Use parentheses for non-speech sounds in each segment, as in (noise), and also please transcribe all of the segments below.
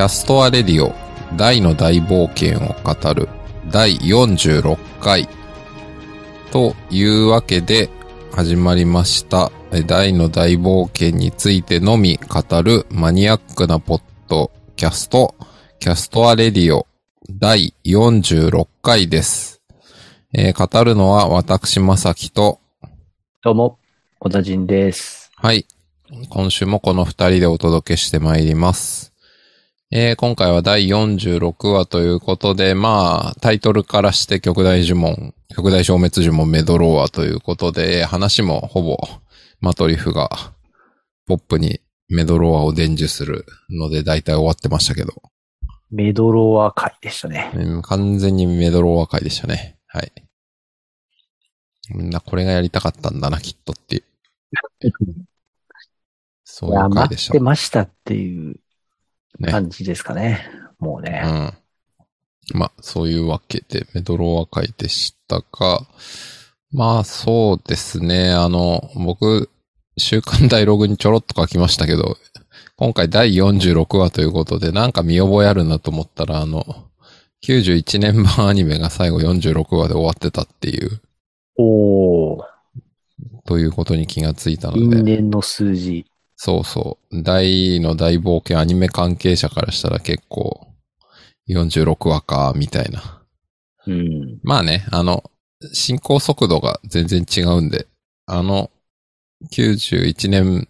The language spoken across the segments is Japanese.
Cast a Radio ダイの大冒険を語る第46回というわけで始まりましたえダイの大冒険についてのみ語るマニアックなポッドキャスト Cast a Radio 第46回です。えー語るのは私まさきとどうも、小田人です。はい。今週もこの二人でお届けしてまいります。えー今回は第46話ということで、まあ、タイトルからして極大呪文、極大消滅呪文メドローアということで、話もほぼマトリフがポップにメドローアを伝授するので大体終わってましたけど、メドロア会でしたね。うん完全にメドローア会でしたね。はい。みんなこれがやりたかったんだな、きっとっていう。(laughs) そういう回待でしたって。ましたっていうね。感じですかね。もうね。うん。まあ、そういうわけで、メドローア会でしたが、まあ、そうですね。あの、僕、週刊ダイログにちょろっと書きましたけど、今回第46話ということで、なんか見覚えあるなと思ったら、あの、91年版アニメが最後46話で終わってたっていう、おー、ということに気がついたの因で、縁の数字。そうそう。大の大冒険アニメ関係者からしたら結構、46話か、みたいな。うん。まあね、あの、進行速度が全然違うんで、あの、91年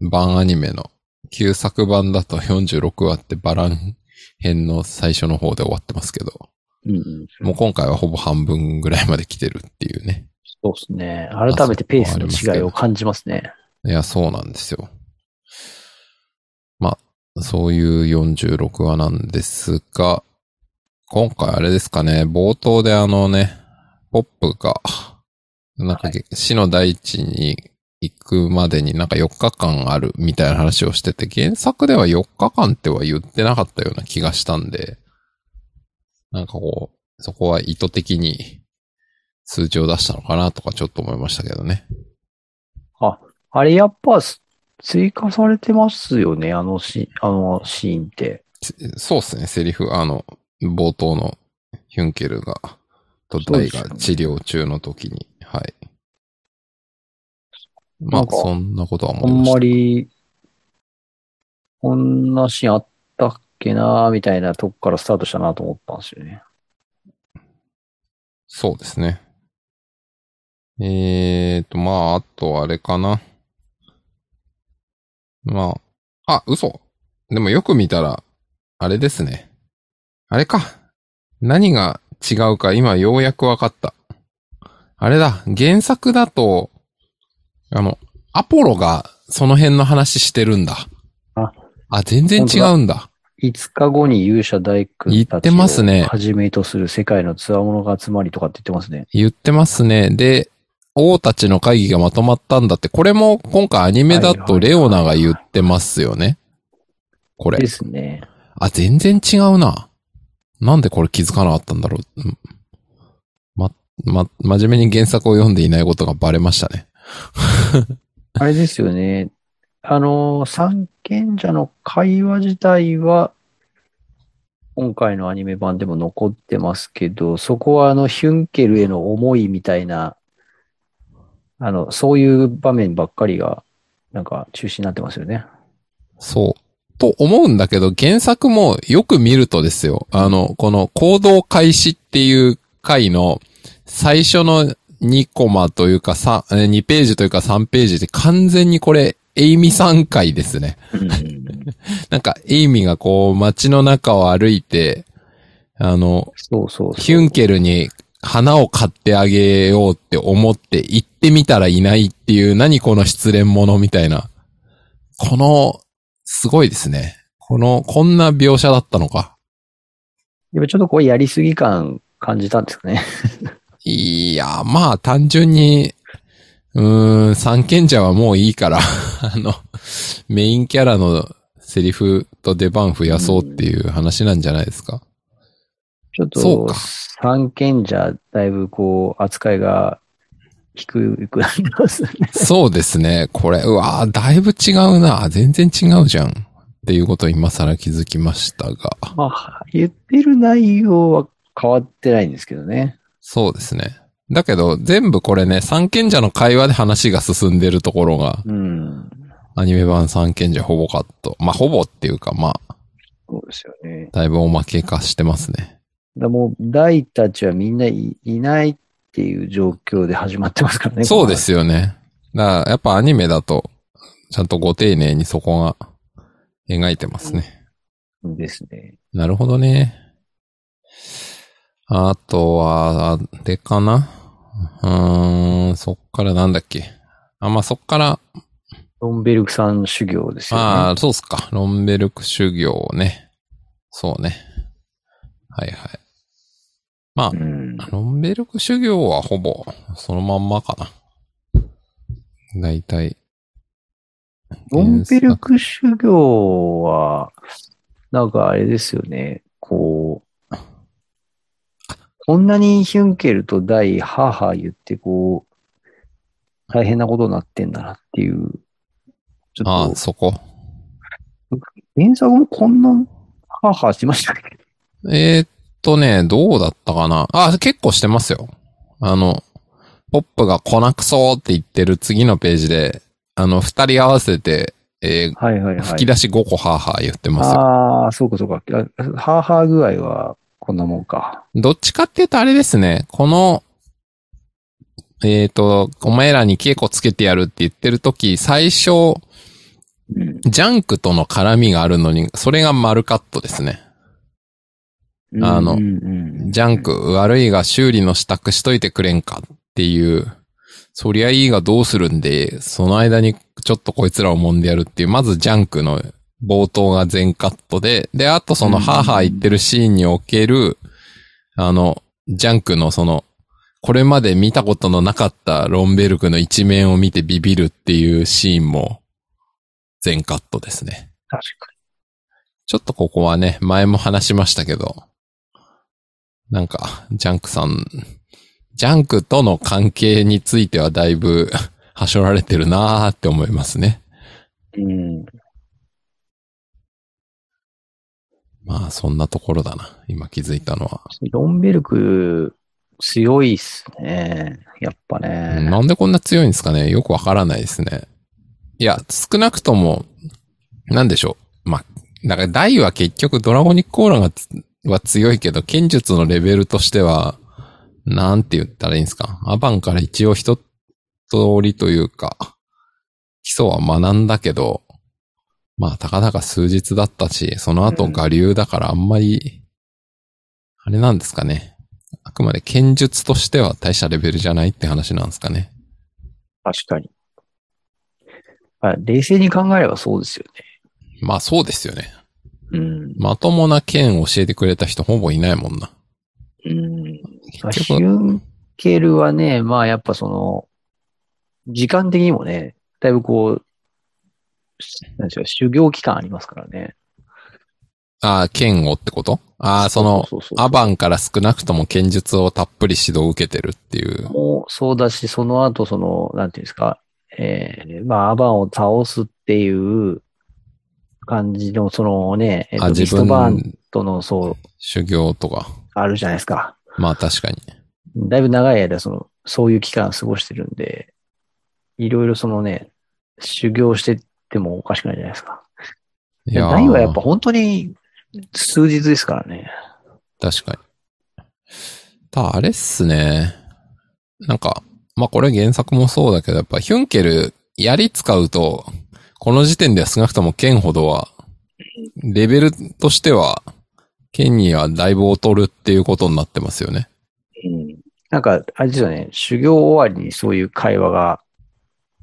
版アニメの旧作版だと46話ってバラン編の最初の方で終わってますけど、うんうん。もう今回はほぼ半分ぐらいまで来てるっていうね。そうですね。改めてペースの違いを感じますね。いや、そうなんですよ。まあ、そういう46話なんですが、今回あれですかね、冒頭であのね、ポップが、なんか、死の大地に行くまでになんか4日間あるみたいな話をしてて、原作では4日間っては言ってなかったような気がしたんで、なんかこう、そこは意図的に数字を出したのかなとかちょっと思いましたけどね。あれやっぱ追加されてますよね。あのシあのシーンって。そうですね、セリフ、あの、冒頭のヒュンケルが、とダイが治療中の時に、はい。まあそんなことはあん思いました。まり、こんなシーンあったっけなみたいなとこからスタートしたなと思ったんですよね。そうですね。えーと、まあ、あとあれかな。まあ、あ、嘘。でもよく見たら、あれですね。あれか。何が違うか今ようやくわかった。あれだ、原作だと、あの、アポロがその辺の話してるんだ。あ、あ、全然違うんだ。5日後に勇者大工言ってますねをはじめとする世界の強者が集まりとかって言ってますね。言ってますね。で、王たちの会議がまとまったんだって、これも今回アニメだとレオナが言ってますよね。これで。すね。あ、全然違うな。なんでこれ気づかなかったんだろう。うんま、ま、真面目に原作を読んでいないことがバレましたね。(laughs) あれですよね。あの、三賢者の会話自体は、今回のアニメ版でも残ってますけど、そこはあの、ヒュンケルへの思いみたいな、あの、そういう場面ばっかりが、なんか中心になってますよね。そう。と思うんだけど、原作もよく見るとですよ。あの、この行動開始っていう回の最初の2コマというか3、え2ページというか3ページで完全にこれ、エイミさん回ですね。(laughs) なんか、エイミがこう街の中を歩いて、あの、そうそう。ヒュンケルに花を買ってあげようって思って行ってみたらいないっていう、何この失恋者みたいな。この、すごいですね。この、こんな描写だったのか。やっぱちょっとこうやりすぎ感感じたんですかね。いや、まあ単純に、うーん、三賢者はもういいから、(laughs) あの、メインキャラのセリフと出番増やそうっていう話なんじゃないですか。ちょっとそうか、三賢者、だいぶこう、扱いが低くなりますね。そうですね。これ、うわーだいぶ違うな。全然違うじゃん。っていうことを今更気づきましたが。まあ、言ってる内容は変わってないんですけどね。そうですね。だけど、全部これね、三賢者の会話で話が進んでるところが、うん。アニメ版三賢者ほぼカット。まあ、ほぼっていうか、まあ、そうですよね。だいぶおまけ化してますね。だもう、大たちはみんないいないっていう状況で始まってますからね。(laughs) そうですよね。だから、やっぱアニメだと、ちゃんとご丁寧にそこが描いてますね。ですね。なるほどね。あとは、あれかな？うーん、そっからなんだっけ？あ、まあ、そっから、ロンベルクさん修行ですよね。ああ、そうっすか。ロンベルク修行ね。そうね。はいはい。まあう、ん。ロンベルク修行はほぼそのまんまかな。だいたい。ロンベルク修行は、なんかあれですよね。こう、こんなにヒュンケルとダイ、ハーハー言って、こう、大変なことになってんだなっていう。ちょああ、っと、そこ？原作もこんな、ハーハーしてましたっけ？えーっとね、どうだったかな？あ、結構してますよ。あの、ポップが粉くそーって言ってる次のページで、あの、二人合わせて、えーはいはいはい。吹き出し5個ハーハー言ってますよ。ああ、そうかそうか。あハーハー具合はこんなもんか。どっちかっていうとあれですね、この、えっ、と、お前らに稽古つけてやるって言ってる時、最初、うん。ジャンクとの絡みがあるのに、それが丸カットですね。あのジャンク、悪いが修理の支度しといてくれんかっていう、そりゃいいがどうするんで、その間にちょっとこいつらを揉んでやるっていう、まずジャンクの冒頭が全カットで、で、あとそのうんハーハー言ってるシーンにおける、あの、ジャンクのその、これまで見たことのなかったロンベルクの一面を見てビビるっていうシーンも全カットですね。確かちょっとここはね、前も話しましたけど、なんか、ジャンクさん、ジャンクとの関係についてはだいぶ、(laughs) はしょられてるなーって思いますね。に。うん。まあ、そんなところだな。今気づいたのは。ロンベルク、強いっすね。やっぱね。なんでこんな強いんですかねよくわからないですね。いや、少なくとも、なんでしょう。まあ、だから、ダイは結局ドラゴニックオーラがつは強いけど、剣術のレベルとしては、なんて言ったらいいんですか。アバンから一応一通りというか、基礎は学んだけど、まあ、たかだか数日だったし、その後我流だからあんまり、あれなんですかね。あくまで剣術としては大したレベルじゃないって話なんですかね。確かに。あ冷静に考えればそうですよね。まあそうですよね。うん。まともな剣を教えてくれた人ほぼいないもんな。うん。まあ結局ヒュンケルはね、まあやっぱその、時間的にもね、だいぶこう、なんでしょう、修行期間ありますからね。ああ、剣をってこと？ああ、その、そうそうそうアバンから少なくとも剣術をたっぷり指導を受けてるっていう。もうそうだし、その後その、なんていうんですか、えー、まあアバンを倒すっていう感じの、そのね、えっと、ストバーン分、とのそう、修行とか。あるじゃないですか。まあ確かに。だいぶ長い間、その、そういう期間過ごしてるんで、いろいろそのね、修行してってもおかしくないじゃないですか。いやー大はやっぱ本当に数日ですからね。確かに。ただ、あれっすね。なんか、まあこれ原作もそうだけど、やっぱヒュンケル、槍使うと、この時点では少なくとも剣ほどは、レベルとしては、剣にはだいぶ劣るっていうことになってますよね。うん。なんか、あれですよね、修行終わりにそういう会話が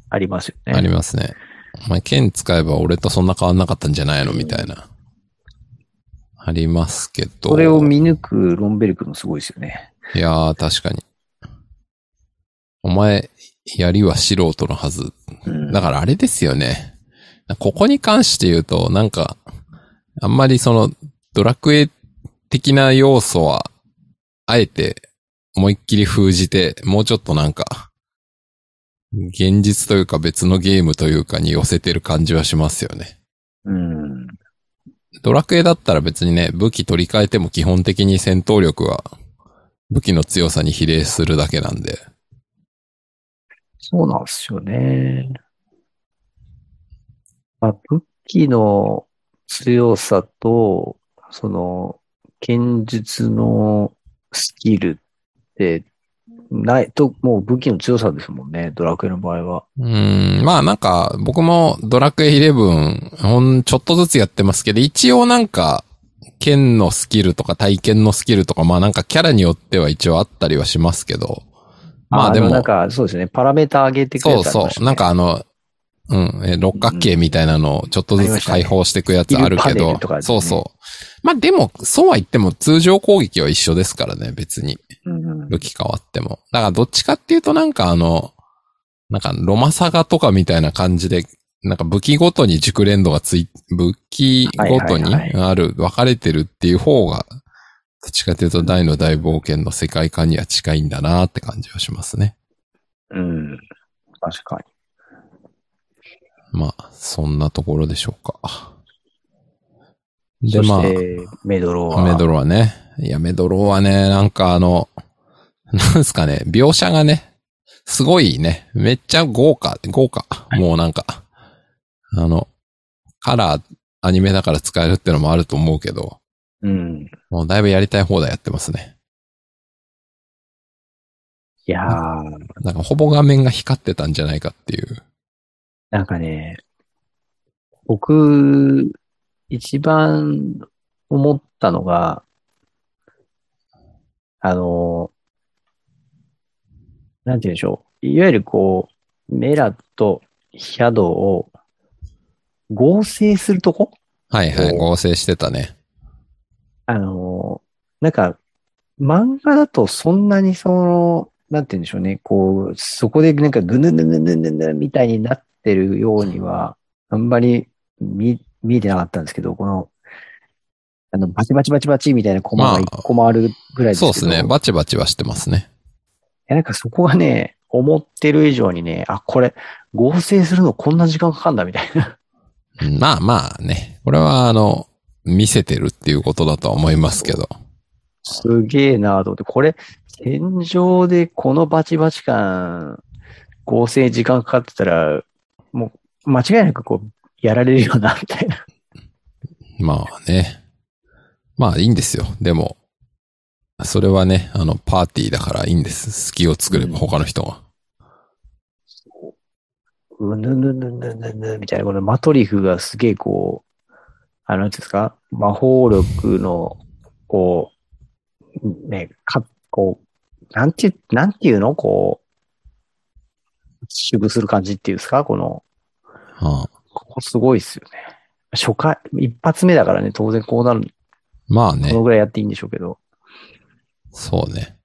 ありますよね。ありますね。お前剣使えば俺とそんな変わんなかったんじゃないの？みたいな。ありますけど。それを見抜くロンベルクもすごいですよね。いやー、確かに。お前、槍は素人のはず。うん。だからあれですよね。ここに関して言うと、なんか、あんまりその、ドラクエ的な要素は、あえて、思いっきり封じて、もうちょっとなんか、現実というか別のゲームというかに寄せてる感じはしますよね。うん。ドラクエだったら別にね、武器取り替えても基本的に戦闘力は武器の強さに比例するだけなんで。そうなんですよね。まあ、武器の強さと、その、剣術のスキルって、ないと、もう武器の強さですもんね、ドラクエの場合は。うーん、まあなんか、僕もドラクエ11、ほん、ちょっとずつやってますけど、一応なんか、剣のスキルとか体験のスキルとか、まあなんかキャラによっては一応あったりはしますけど、まあでも、なんか、そうですね、パラメータ上げてくれそうそう、なんかあの、うん、え六角形みたいなのをちょっとずつ解放していくやつあるけどねそうそう。まあでも、そうは言っても通常攻撃は一緒ですからね、別に。うん武器変わっても。だからどっちかっていうとなんかあの、なんかロマサガとかみたいな感じで、なんか武器ごとに熟練度がつい、武器ごとにある、分かれてるっていう方が、どっちかっていうと大の大冒険の世界観には近いんだなって感じはしますね。うん。確かに。まあ、そんなところでしょうか。で、そまあ、メドロは。メドロはね。いや、メドロはね、なんかあの、なんすかね、描写がね、すごいね、めっちゃ豪華、豪華。もうなんか、あの、カラー、アニメだから使えるってのもあると思うけど、うん。もうだいぶやりたい放題やってますね。いやー、なんかほぼ画面が光ってたんじゃないかっていう。なんかね、僕、一番思ったのが、あの、なんて言うんでしょう。いわゆるこう、メラとシャドウを合成するとこ？はいはい、お合成してたね。あの、なんか、漫画だとそんなにその、なんて言うんでしょうね、こう、そこでなんかぐぬぬぬぬぬぬみたいになってるようには、あんまり見、見えてなかったんですけど、この、あの、バチバチバチバチみたいなコマが一個もあるぐらいですけど、そうですね。バチバチはしてますね。いやなんかそこがね、思ってる以上にね、あ、これ、合成するのこんな時間かかんだみたいな。うんまあまあね。これはあの、見せてるっていうことだとは思いますけど。すげえなと思って、これ、戦場でこのバチバチ感、合成時間かかってたら、もう間違いなくこう、やられるよな、みたいな。まあね。まあいいんですよ。でも、それはね、あの、パーティーだからいいんです。隙を作れば他の人が。うぬぬぬぬぬぬみたいな、このマトリフがすげえこう、あの、なんですか、魔法力の、こう、ね、か、こう、なんていう、なんていうの？こう、守護する感じっていうんですか？この、はあ、ここすごいっすよね。初回、一発目だからね、当然こうなる、まあねこの、ぐらいやっていいんでしょうけど、そうね。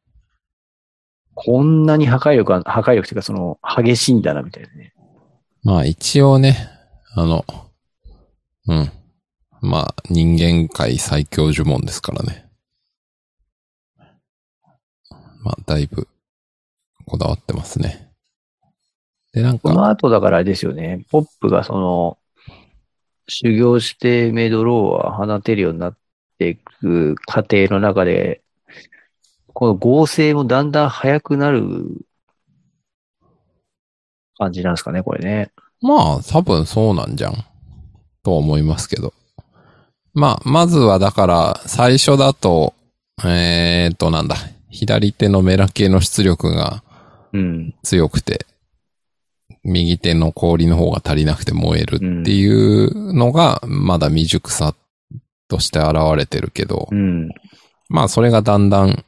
こんなに破壊力が、破壊力っていうかその、激しいんだな、みたいなね。まあ一応ね、あの、うん。まあ人間界最強呪文ですからね。まあだいぶこだわってますね。で、なんか、この後だからあれですよね、ポップがその、修行してメドローは放てるようになっていく過程の中で、この合成もだんだん速くなる感じなんですかね、これね。まあ多分そうなんじゃん。と思いますけど。まあ、まずはだから、最初だと、えーっとなんだ、左手のメラ系の出力がうん。強くて、右手の氷の方が足りなくて燃えるっていうのが、まだ未熟さとして現れてるけど、うん。まあそれがだんだん、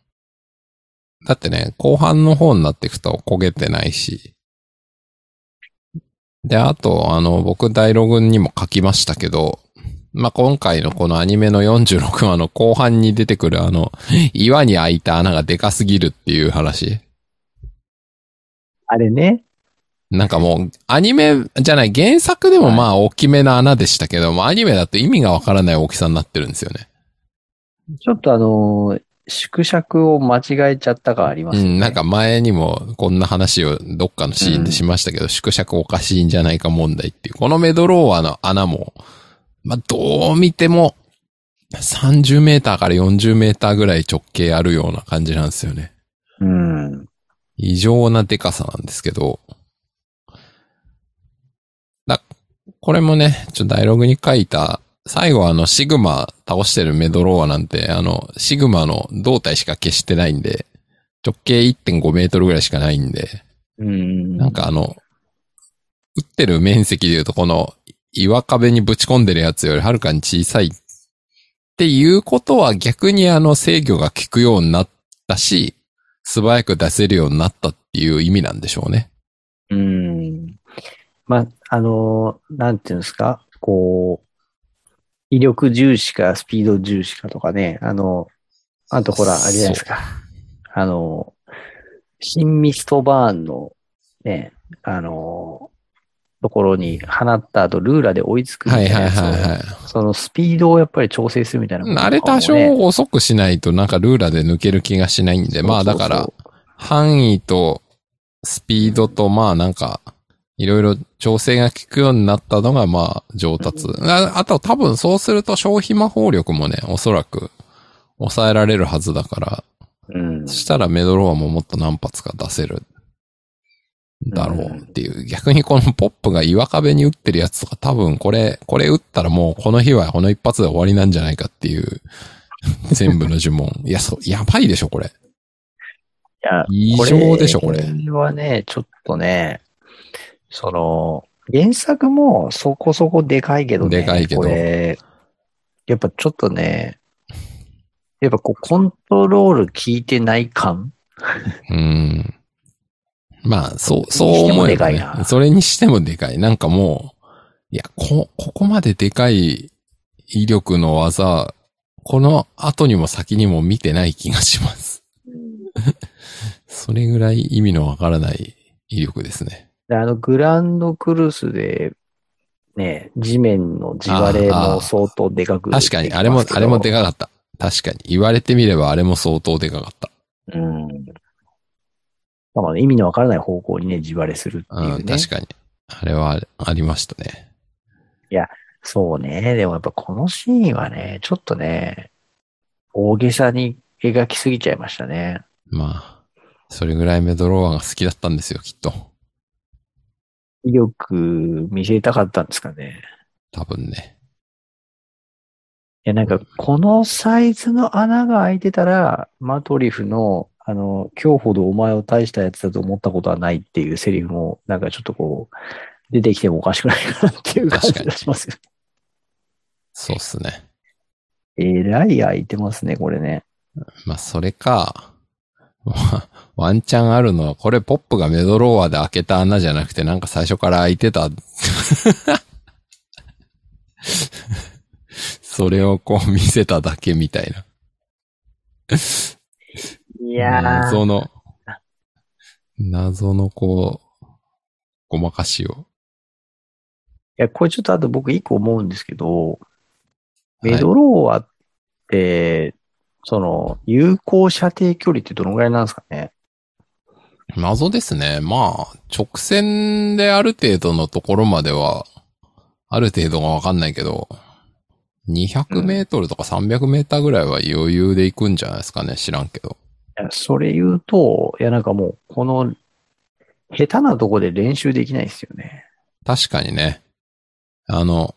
だってね、後半の方になっていくと焦げてないし、で、あと、あの、僕、ダイログにも書きましたけど、まあ、今回のこのアニメの46話の後半に出てくるあの、(laughs) 岩に開いた穴がでかすぎるっていう話。あれね。なんかもう、アニメじゃない、原作でもまあ大きめな穴でしたけども、アニメだと意味がわからない大きさになってるんですよね。ちょっとあのー縮尺を間違えちゃったがありますよね。うん、なんか前にもこんな話をどっかのシーンでしましたけど、縮尺おかしいんじゃないか問題っていう。このメドローアの穴も、まあどう見ても30メーターから40メーターぐらい直径あるような感じなんですよね。うん。異常なデカさなんですけど。だ、これもね、ちょっとダイログに書いた、最後あの、シグマ倒してるメドローアなんて、あの、シグマの胴体しか消してないんで、直径1.5メートルぐらいしかないんで、うん。なんかあの、打ってる面積で言うとこの岩壁にぶち込んでるやつよりはるかに小さいっていうことは逆にあの制御が効くようになったし、素早く出せるようになったっていう意味なんでしょうね。うん。まあ、あの、なんていうんですか、こう、威力重視かスピード重視かとかね、あの、あとほら、あれじゃないですか。あの、新ミストバーンのね、あの、ところに放った後、ルーラーで追いつくみたはいいはいなやつをはいはい。そのスピードをやっぱり調整するみたいなね、あれ多少遅くしないとなんかルーラーで抜ける気がしないんで、まあだからそう、範囲とスピードとまあなんか、いろいろ調整が効くようになったのがまあ上達。ああと多分そうすると消費魔法力もね、おそらく抑えられるはずだから、そううんそ。したらメドローアももっと何発か出せる。だろうっていう。逆にこのポップが岩壁に打ってるやつとか多分これ、これ打ったらもうこの日はこの一発で終わりなんじゃないかっていう、(laughs) 全部の呪文。いや、そう、やばいでしょ、これ。いや異常でしょ、これ。これはね、ちょっとね、その、原作もそこそこでかいけどね。でかいけどこれ、やっぱちょっとね、やっぱこう、コントロール効いてない感？うん。まあ、そう、そう思えば、ね。それにしてもでかい。なんかもう、いや、こ、ここまででかい威力の技、この後にも先にも見てない気がします。(laughs) それぐらい意味のわからない威力ですね。であの、グランドクルスで、ね、地面の地割れも相当でかく確かに、あれも、あれもでかかった。確かに。言われてみればあれも相当でかかった。うん。まあ、意味のわからない方向にね、地割れするっていうね。うん、確かに。あれはありましたね。そうね。でもやっぱこのシーンはね、ちょっとね、大げさに描きすぎちゃいましたね。まあ、それぐらいメドローアが好きだったんですよ、きっと。威力見せたかったんですかね。多分ね。いや、なんか、このサイズの穴が開いてたら、マトリフの、あの、今日ほどお前を大したやつだと思ったことはないっていうセリフも、なんかちょっとこう、出てきてもおかしくないかなっていう感じがしますよ。そうっすね。えらい開いてますね、これね。まあ、それか、わ (laughs) ワンチャンあるのは、これポップがメドローアで開けた穴じゃなくて、なんか最初から開いてた。(laughs) それをこう見せただけみたいな。いやー。謎の、謎のこう、ごまかしを。いや、これちょっとあと僕一個思うんですけど、はいメドローアって、その、有効射程距離ってどのぐらいなんですかね？謎ですね。まあ、直線である程度のところまでは、ある程度がわかんないけど、200メートルとか300メーターぐらいは余裕で行くんじゃないですかね。知らんけど。それ言うと、いやなんかもう、この、下手なとこで練習できないですよね。確かにね。あの、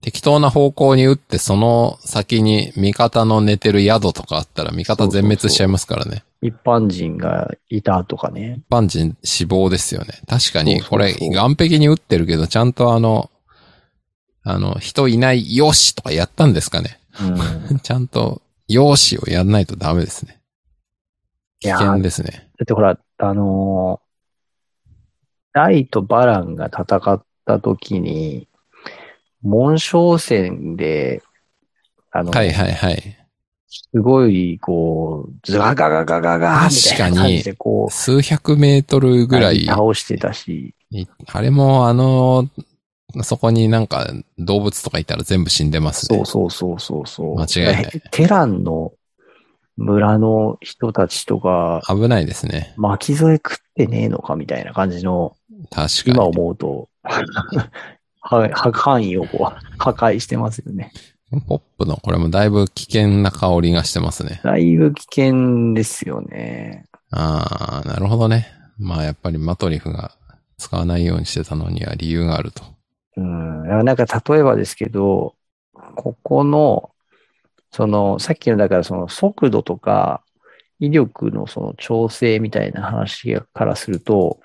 適当な方向に打って、その先に味方の寝てる宿とかあったら味方全滅しちゃいますからね。一般人がいたとかね。一般人死亡ですよね。確かに、そうそうそうこれ、岸壁に打ってるけど、ちゃんとあの、あの、人いない、よしとかやったんですかね。うん。(laughs) ちゃんと、よしをやんないとダメですね。危険ですね。だってほら、あのーライとバランが戦った時に、紋章戦で、あの、はいはいはい。すごい、こう、ズガガガガガガみたいな感じで、こ数百メートルう、ぐらい、倒してたし、いあれもあの、そこになんか動物とかいたら全部死んでますね。そうそうそうそうそう。間違いないテランの村の人たちとか、危ないですね。巻き添え食ってねえのかみたいな感じの、確か今に。思うと、(laughs) はは範囲をこう破壊してますよね。ポップのこれもだいぶ危険な香りがしてますね。だいぶ危険ですよね。あー、なるほどね。まあやっぱりマトリフが使わないようにしてたのには理由があると。うん。なんか例えばですけど、ここの、その、さっきのだからその速度とか、威力のその調整みたいな話からすると、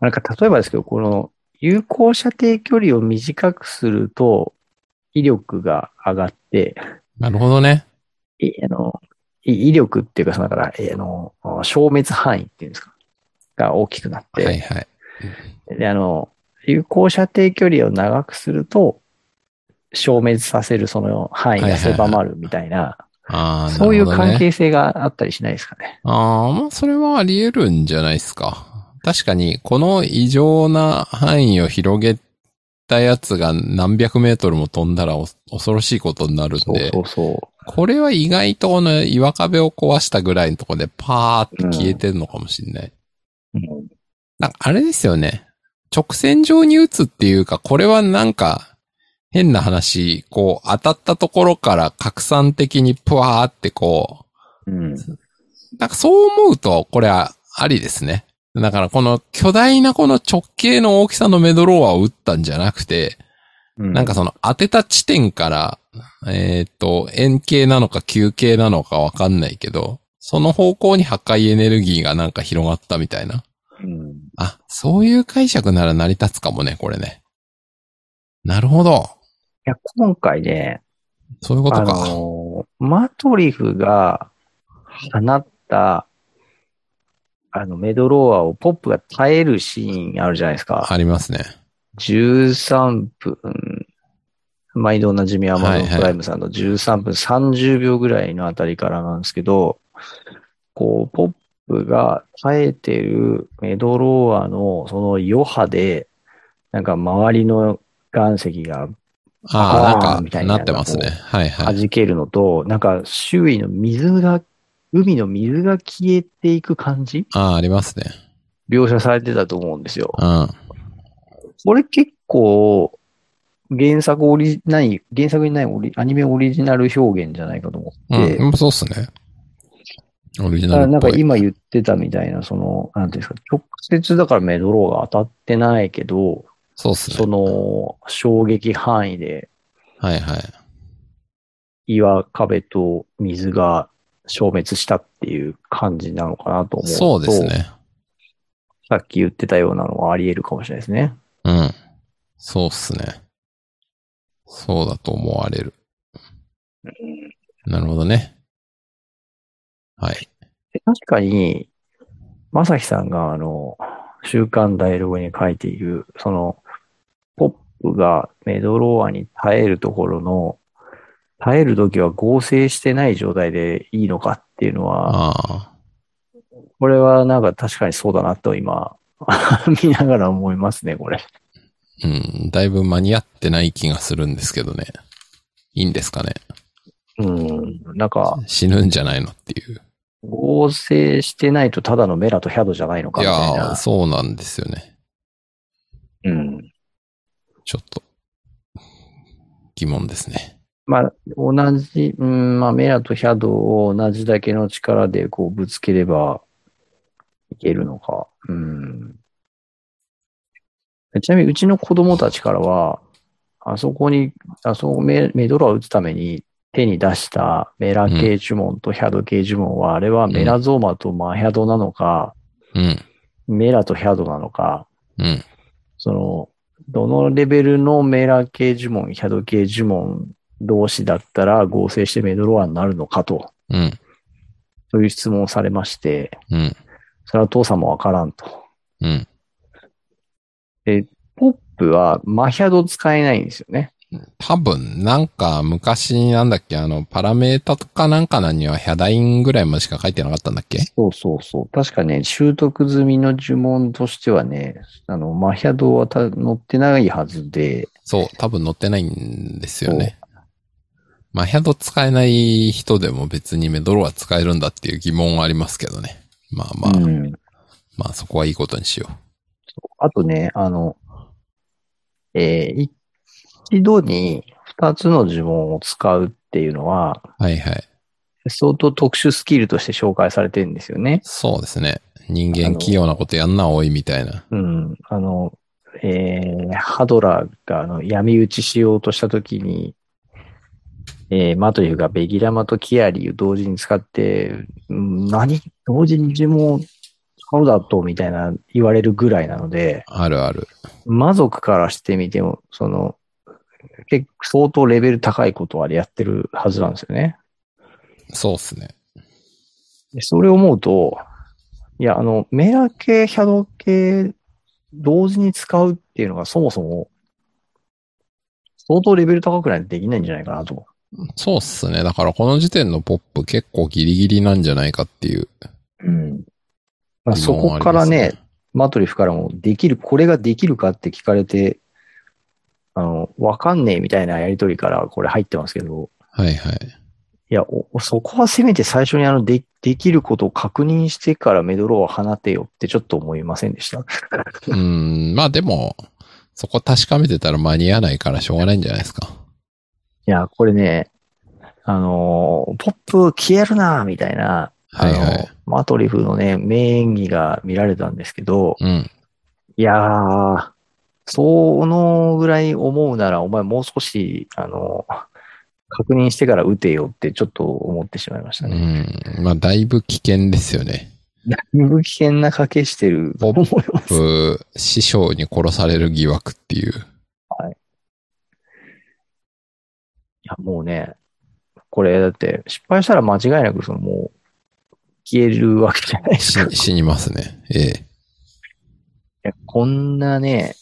なんか例えばですけど、この有効射程距離を短くすると、威力が上がって、なるほどね。いあの、い威力っていうか、そのだから、えあの、消滅範囲っていうんですか、が大きくなって、はいはい。で、あの、有効射程距離を長くすると、消滅させるその範囲が狭まるみたいな、そういう関係性があったりしないですかね。ああ、まあ、それはあり得るんじゃないですか。確かに、この異常な範囲を広げたやつが何百メートルも飛んだらお恐ろしいことになるんそうで、そうそこれは意外とこの岩壁を壊したぐらいのところでパーって消えてるのかもしれない。う。うんなんかあれですよね。直線上に打つっていうか、これはなんか、変な話、こう、当たったところから拡散的にプワーってこう、うん。なんかそう思うと、これはありですね。だからこの巨大なこの直径の大きさのメドローアを打ったんじゃなくて、うんなんかその当てた地点から、えっ、と、円形なのか球形なのかわかんないけど、その方向に破壊エネルギーがなんか広がったみたいな。うん。あ、そういう解釈なら成り立つかもね、これね。なるほど。いや、今回ね、あそういうことか。のーマトリフが放った、あの、メドローアをポップが耐えるシーンあるじゃないですか。ありますね。13分、毎度おなじみアマゾンプライムさんの13分30秒ぐらいのあたりからなんですけど、こう、ポップが耐えてるメドローアのその余波で、なんか周りの岩石がああ、なんか、ななってますね。はいはい。弾けるのと、なんか周囲の水が、海の水が消えていく感じ？ああ、ありますね。描写されてたと思うんですよ。うん。これ結構、原作オリ、ない、原作にないオリアニメオリジナル表現じゃないかと思って、うん、そうっすね。オリジナルっぽい。あなんか今言ってたみたいな、その、なんていうんですか、直接だからメドローが当たってないけど、そうっすね。その、衝撃範囲ではいはい。岩壁と水が消滅したっていう感じなのかなと思うと。そうですね。さっき言ってたようなのはあり得るかもしれないですね。うん。そうっすね。そうだと思われる。なるほどね。はい。で確かに、まさきさんがあの、週刊ダイログに書いている、その、がメドローアに耐えるところの、耐えるときは合成してない状態でいいのかっていうのは、あこれはなんか確かにそうだなと今、(laughs) 見ながら思いますね、これ。あ。うん。だいぶ間に合ってない気がするんですけどね。いいんですかね。うん、なんか、死ぬんじゃないのっていう。合成してないとただのメラとヒャドじゃないのかいみたいやー、な。そうなんですよね。うん。ちょっと、疑問ですね。まあ、同じ、うん、まあ、メラとヒャドを同じだけの力でこうぶつければいけるのか。うん。ちなみにうちの子供たちからは、あそこに、あそこメメドロを打つために手に出したメラ系呪文とヒャド系呪文は、あれはメラゾーマとマヒャドなのか、うん。メラとヒャドなのか、うん。その、どのレベルのメラ系呪文、ヒャド系呪文同士だったら合成してメドロワになるのかと、うん。そういう質問をされまして、うん。それは父さんもわからんと。うん。ポップはマヒャド使えないんですよね。多分、なんか昔なんだっけ、あの、パラメータとかなんかなにはヒャダインぐらいまでしか書いてなかったんだっけ？そうそうそう。確かね、習得済みの呪文としてはね、あの、マヒャドはた載ってないはずで、そう、多分載ってないんですよね。まあ、ヒャド使えない人でも別にメドロは使えるんだっていう疑問はありますけどね。まあまあ、うん。まあそこはいいことにしよあとね、あの、えー一度に二つの呪文を使うっていうのは、はいはい。相当特殊スキルとして紹介されてるんですよね。そうですね。人間器用なことやんな多いみたいな。うん。あの、えー、ハドラーがあの闇討ちしようとしたときに、えー、マトリフがベギラマとキアリを同時に使って、うん何？同時に呪文を使うだとみたいな言われるぐらいなので、あるある。魔族からしてみても、その、結構相当レベル高いことはやってるはずなんですよね。そうっすね。でそれを思うと、いや、あの、メラ系、シャドウ系、同時に使うっていうのがそもそも、相当レベル高くないとできないんじゃないかなと。そうっすね。だからこの時点のポップ結構ギリギリなんじゃないかっていううん。まあ、そ。こからね、マトリフからも、できる、これができるかって聞かれて、あの、わかんねえみたいなやりとりからこれ入ってますけど、はいはい。いや、おそこはせめて最初にあの、で、できることを確認してからメドローを放てよってちょっと思いませんでした？(laughs) うん、まあでも、そこ確かめてたら間に合わないからしょうがないんじゃないですか。いや、これね、あのーポップ消えるなみたいな、はいはいマトリフのね、名演技が見られたんですけど、うん。いやー、そのぐらい思うなら、お前もう少し、あの確認してから撃てよってちょっと思ってしまいましたうね。ん。まあだいぶ危険ですよね。だいぶ危険な賭けしてると思います。う師匠に殺される疑惑っていう。いや、もうね、これだって失敗したら間違いなくそのもう消えるわけじゃないですか。死死にますね。ええ。いや、こんなね、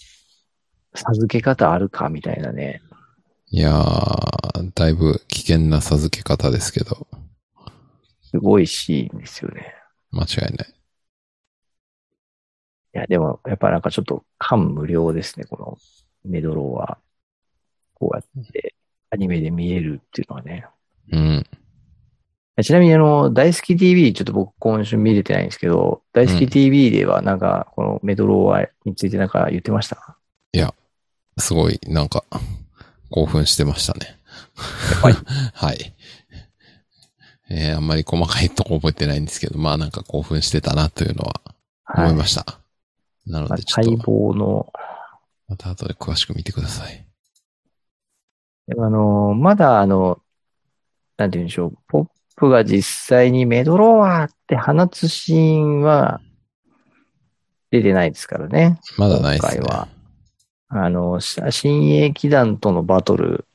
授け方あるかみたいなね。いやー、だいぶ危険な授け方ですけど、すごいシーンですよね。間違いない。いや、でも、やっぱなんかちょっと感無量ですね、このメドローは。こうやってアニメで見えるっていうのはね。うん。ちなみにあの、大好き TV、ちょっと僕今週見れてないんですけど、大好き TV ではなんか、このメドローはについてなんか言ってました？すごい、なんか、興奮してましたね。はい。(laughs) はい。えー、あんまり細かいとこ覚えてないんですけど、まあなんか興奮してたなというのは思いました。なのまあでちょっ待と、望の、また後で詳しく見てください。あの、まだあの、なんて言うんでしょう、ポップが実際にメドローワーって放つシーンは出てないですからね。まだないですね。今回はあの、し新鋭騎団とのバトル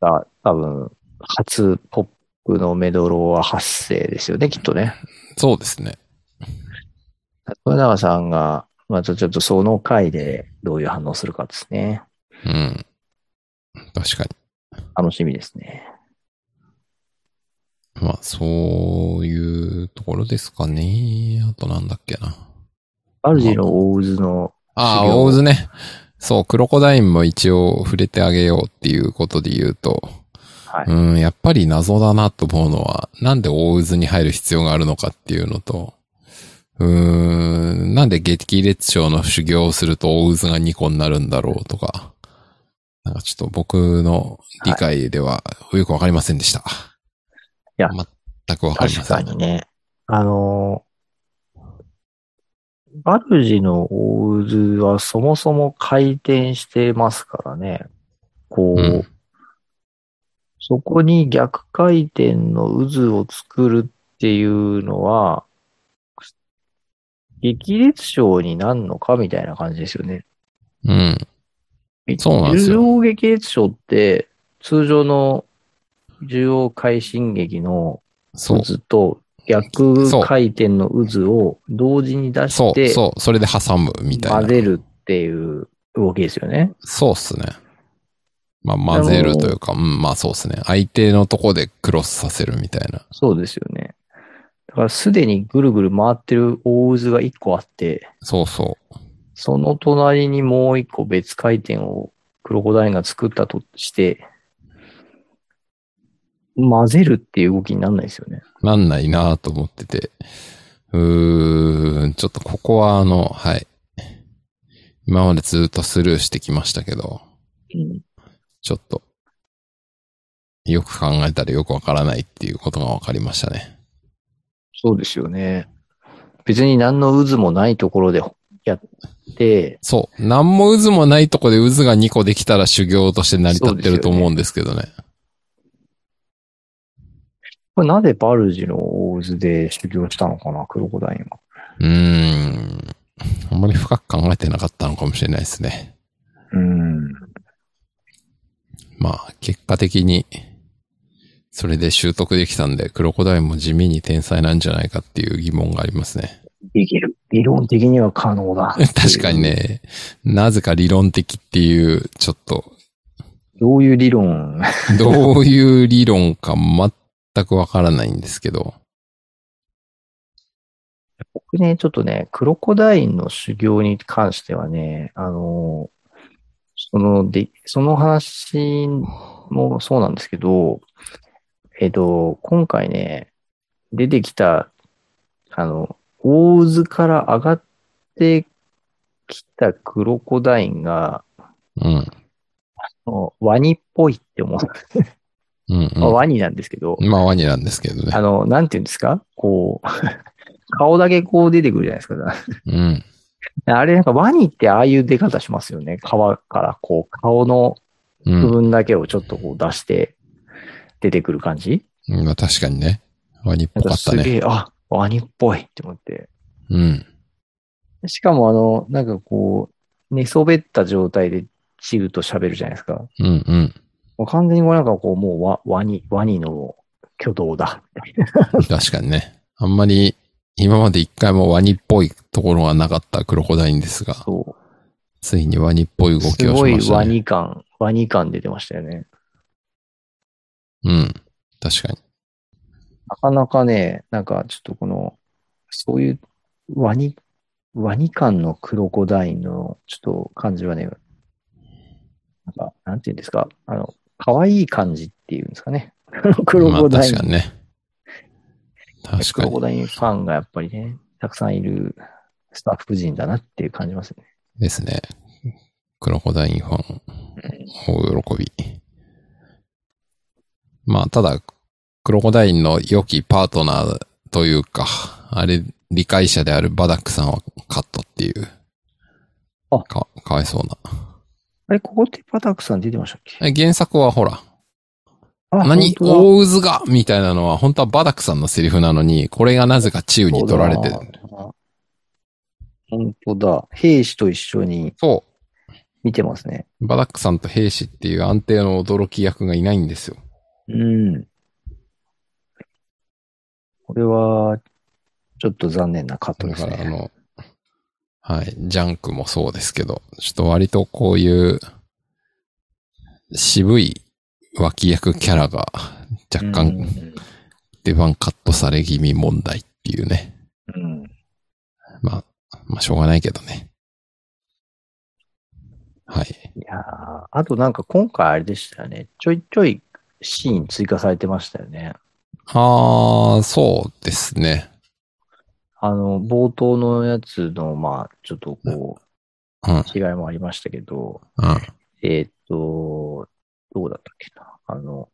が多分、初ポップのメドローワ発生ですよね、きっとね。そうですね。豊永さんが、またちょっとその回でどういう反応するかですね。うん。確か楽しみですね。に。まあ、そういうところですかね。あとなんだっけな。バルジの大渦の、ああ、大津ね。そう、クロコダインも一応触れてあげようっていうことで言うと、はい。うん、やっぱり謎だなと思うのは、なんで大渦に入る必要があるのかっていうのと、うーん、なんで激烈症の修行をすると大渦が2個になるんだろうとか、なんかちょっと僕の理解ではよくわかりませんでした。や全くわかりま確せん。かにね。あの、バルジの大渦はそもそも回転してますからね。こう、うんそこに逆回転の渦を作るっていうのは、激烈症になるのかみたいな感じですよね。うん。そうなんですよ重要激烈症って、通常の重要快進撃の。渦と逆回転の渦を同時に出そうし、てそう。それで挟むみたいな。混ぜるっていう動きですよね。そうっすね。まあ、混ぜるというか、うん、まあそうっすね。相手のとこでクロスさせるみたいな。そうですよね。だからすでにぐるぐる回ってる大渦が一個あって、そうそう。その隣にもう一個別回転をクロコダインが作ったとして、混ぜるっていう動きにならないですよね。なんないなと思ってて。うーん、ちょっとここはあの、はい。今までずっとスルーしてきましたけど、うん。ちょっとよく考えたらよくわからないっていうことがわかりましたね。そうですよね。別に何の渦もないところでやって、そう。何も渦もないとこで渦が2個できたら修行として成り立ってると思うんですけどね。これなぜバルジの大渦で修行したのかな、クロコダインは。うーん。あんまり深く考えてなかったのかもしれないですね。うん。まあ、結果的に、それで習得できたんで、クロコダインも地味に天才なんじゃないかっていう疑問がありますね。できる。理論的には可能だ。(laughs) 確かに。ね、なぜか理論的っていう、ちょっと、どういう理論？(laughs) どういう理論か全くわからないんですけど。僕ね、ちょっとね、クロコダインの修行に関してはね、あの、その、で、その話もそうなんですけど、えっと、今回ね、出てきた、あの、大渦から上がってきたクロコダインが、うん。もうワニっぽいって思う。(laughs) うん、まあワニなんですけど、うん。まあ、ワニなんですけどねあ。の、なんていうんですか？こう、(laughs) 顔だけこう出てくるじゃないですか。うん。あれなんかワニってああいう出方しますよね。皮からこう顔の部うん。分だけをちょっとこう出して出てくる感じ、まあ、確かにね。ワニっぽかったね。すげえ、あ、ワニっぽいって思って。うん。しかもあの、なんかこう、寝そべった状態でチルと喋るじゃないですか。うん、うん。もう完全にこうなんかこうもうワワニ、ワニの挙動だ。確かにね。あんまり、今まで一回もワニっぽいところがなかったクロコダインですが、そついにワニっぽい動う。きすごいをしましたね。ワニ感、ワニ感出てましたよね。うん。確かに。なかなかね、なんかちょっとこの、そういうワニ、ワニ感のクロコダインのちょっと感じはね、なんか、なんていうんですか、あの、可愛い感じっていうんですかね。(laughs) クロまあコダイン。確かにね。確クかに。ロコダインファンがやっぱりね、たくさんいるスタッフ陣だなっていう感じますね。ですね。クロコダインファン、大喜び。まあ、ただ、クロコダインの良きパートナーというか、あれ、理解者であるバダックさんはカットっていう。あか、かわいそうな。あれ、ここってパタクさん出てましたっけ？え原作はほら、あ何？大渦がみたいなのは本当はバダックさんのセリフなのに、これがなぜかチウに取られてる。本当だ。兵士と一緒にそ見てますね。う。バダックさんと兵士っていう安定の驚き役がいないんですよ。うん。これは、ちょっと残念なカットだですね。からあの、はい、ジャンクもそうですけど、ちょっと割とこういう渋い脇役キャラが若う干ん出番カットされ気味問題っていうね。うん。まあ、まあしょうがないけどね。はい。いやーあとなんか今回あれでしたよね。ちょいちょいシーン追加されてましたよね。ああ、そうですね。あの、冒頭のやつの、まあ、ちょっとこうん。う、違いもありましたけど、うん。えっ、と、どうだったっけな。あの、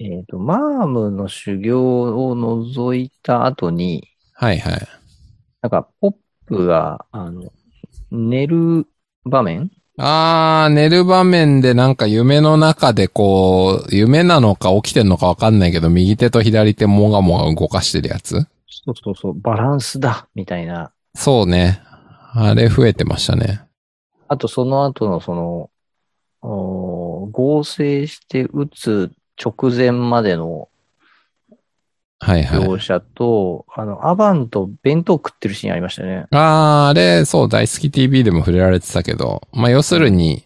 えっ、と、マームの修行を除いた後に、はいはい。なんか、ポップが、あの、寝る場面？あー、寝る場面でなんか夢の中でこう、夢なのか起きてんのかわかんないけど、右手と左手もがもが動かしてるやつ？そうそうそう、バランスだみたいな。そうね。あれ増えてましたね。あと、その後の、その、合成して撃つ直前までのはいはい。描写と、あの、アバンと弁当食ってるシーンありましたよね。あー、あれ、そう、大好き TV でも触れられてたけど、まあ、要するに、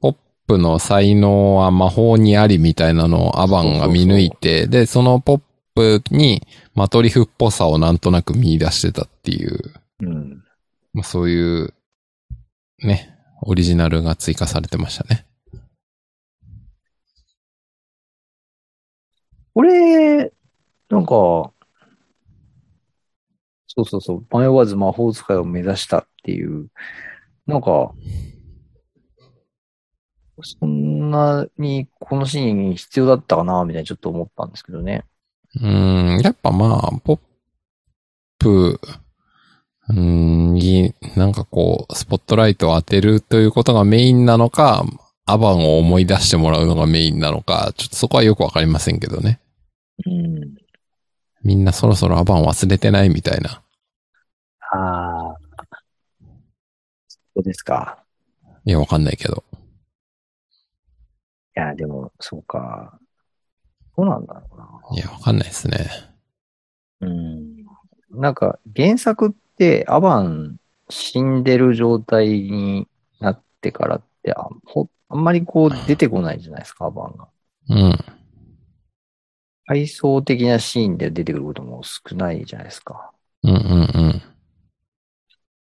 ポップの才能は魔法にありみたいなのをアバンが見抜いて、で、そのポップにマトリフっぽさをなんとなく見出してたっていう、うん。まあ、そういう、ね、オリジナルが追加されてましたね。これ、なんか、そうそうそう、迷わず魔法使いを目指したっていう、なんか、そんなにこのシーン必要だったかな、みたいにちょっと思ったんですけどね。うーん、やっぱまあ、ポップ、うーん、に、なんかこう、スポットライトを当てるということがメインなのか、アバンを思い出してもらうのがメインなのか、ちょっとそこはよくわかりませんけどね。うん。みんなそろそろアバン忘れてないみたいな。ああ。そうですか。いや、わかんないけど。いや、でも、そうか。どうなんだろうな。いや、わかんないですね。うん。なんか、原作って、アバン死んでる状態になってからって、あほあんまりこう出てこないじゃないですか、アバンが。うん。回想的なシーンで出てくることも少ないじゃないですか。うんうんうん。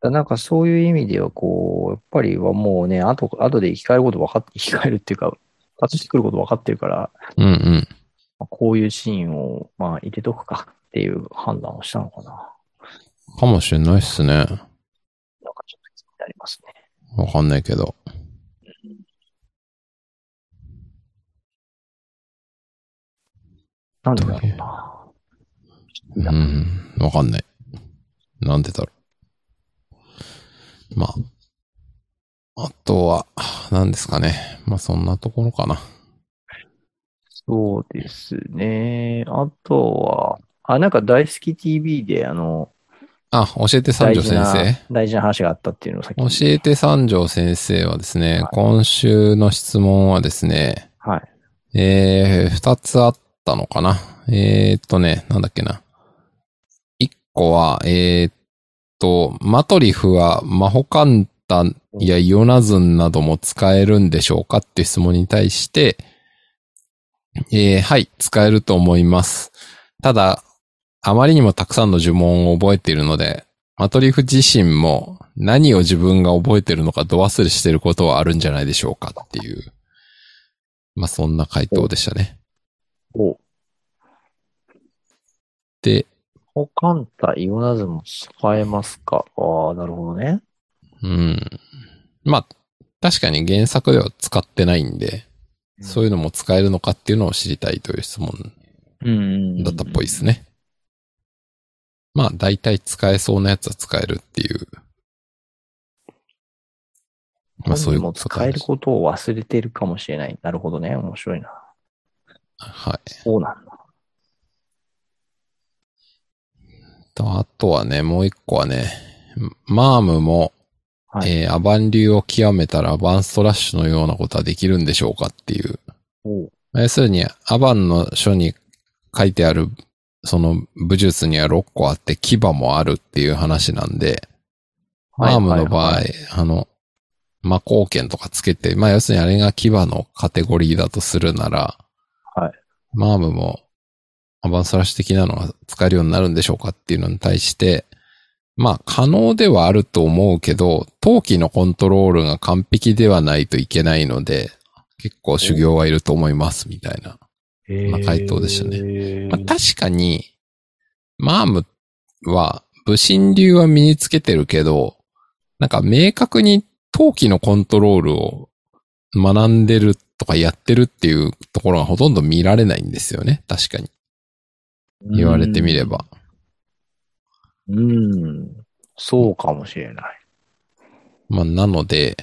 だなんかそういう意味では、こう、やっぱりはもうね、後、後で生き返ること分かって、生き返るっていうか、(laughs) 立してくること分かってるから、うんうん。まあこういうシーンを、まあ、入れとくかっていう判断をしたのかな。かもしれないっすね。なんかちょっと気になりますね。わかんないけど。なんでだろうな。うん。わかんない。なんでだろう。まあ。あとは、何ですかね。まあそんなところかな。そうですね。あとは、あ、なんか大好き TV で、あの、あ、教えて三条先生。、大事な話があったっていうのをさっき。教えて三条先生はですね、はい今週の質問はですね、はい。えー、二つあったのかな。えーっとね、なんだっけな。一個は、えーっと、マトリフはマホカンタやイオナズンなども使えるんでしょうかっていう質問に対して、えー、はい、使えると思います。ただ、あまりにもたくさんの呪文を覚えているので、マトリフ自身も何を自分が覚えているのか度忘れしていることはあるんじゃないでしょうかっていう。まあ、そんな回答でしたね。お、で、ホカンタ、イオナズも使えますか？ああ、なるほどね。うん。まあ、確かに原作では使ってないんで、そういうのも使えるのかっていうのを知りたいという質問うん。だったっぽいですね。まあ、大体使えそうなやつは使えるっていう。まあ、そういうもこと使えることを忘れてるかもしれない。なるほどね。面白いな。はい。そうなんだ。と、あとはね、もう一個はね、マームも、はい。えーアバン流を極めたらアバンストラッシュのようなことはできるんでしょうかっていう。お要するに、アバンの書に書いてある、その武術には6個あって牙もあるっていう話なんで、マームの場合、はいはいはいあの、魔光剣とかつけて、まあ要するにあれが牙のカテゴリーだとするなら、はい。マームもアバンストラッシュ的なのが使えるようになるんでしょうかっていうのに対して、まあ可能ではあると思うけど、陶器のコントロールが完璧ではないといけないので、結構修行はいると思いますみたいな。まあ回答でしたねねまあ、確かに、マームは武神流は身につけてるけど、なんか明確に陶器のコントロールを学んでるとかやってるっていうところがほとんど見られないんですよね。確かに。言われてみれば。うん。そうかもしれない。まあ、なので、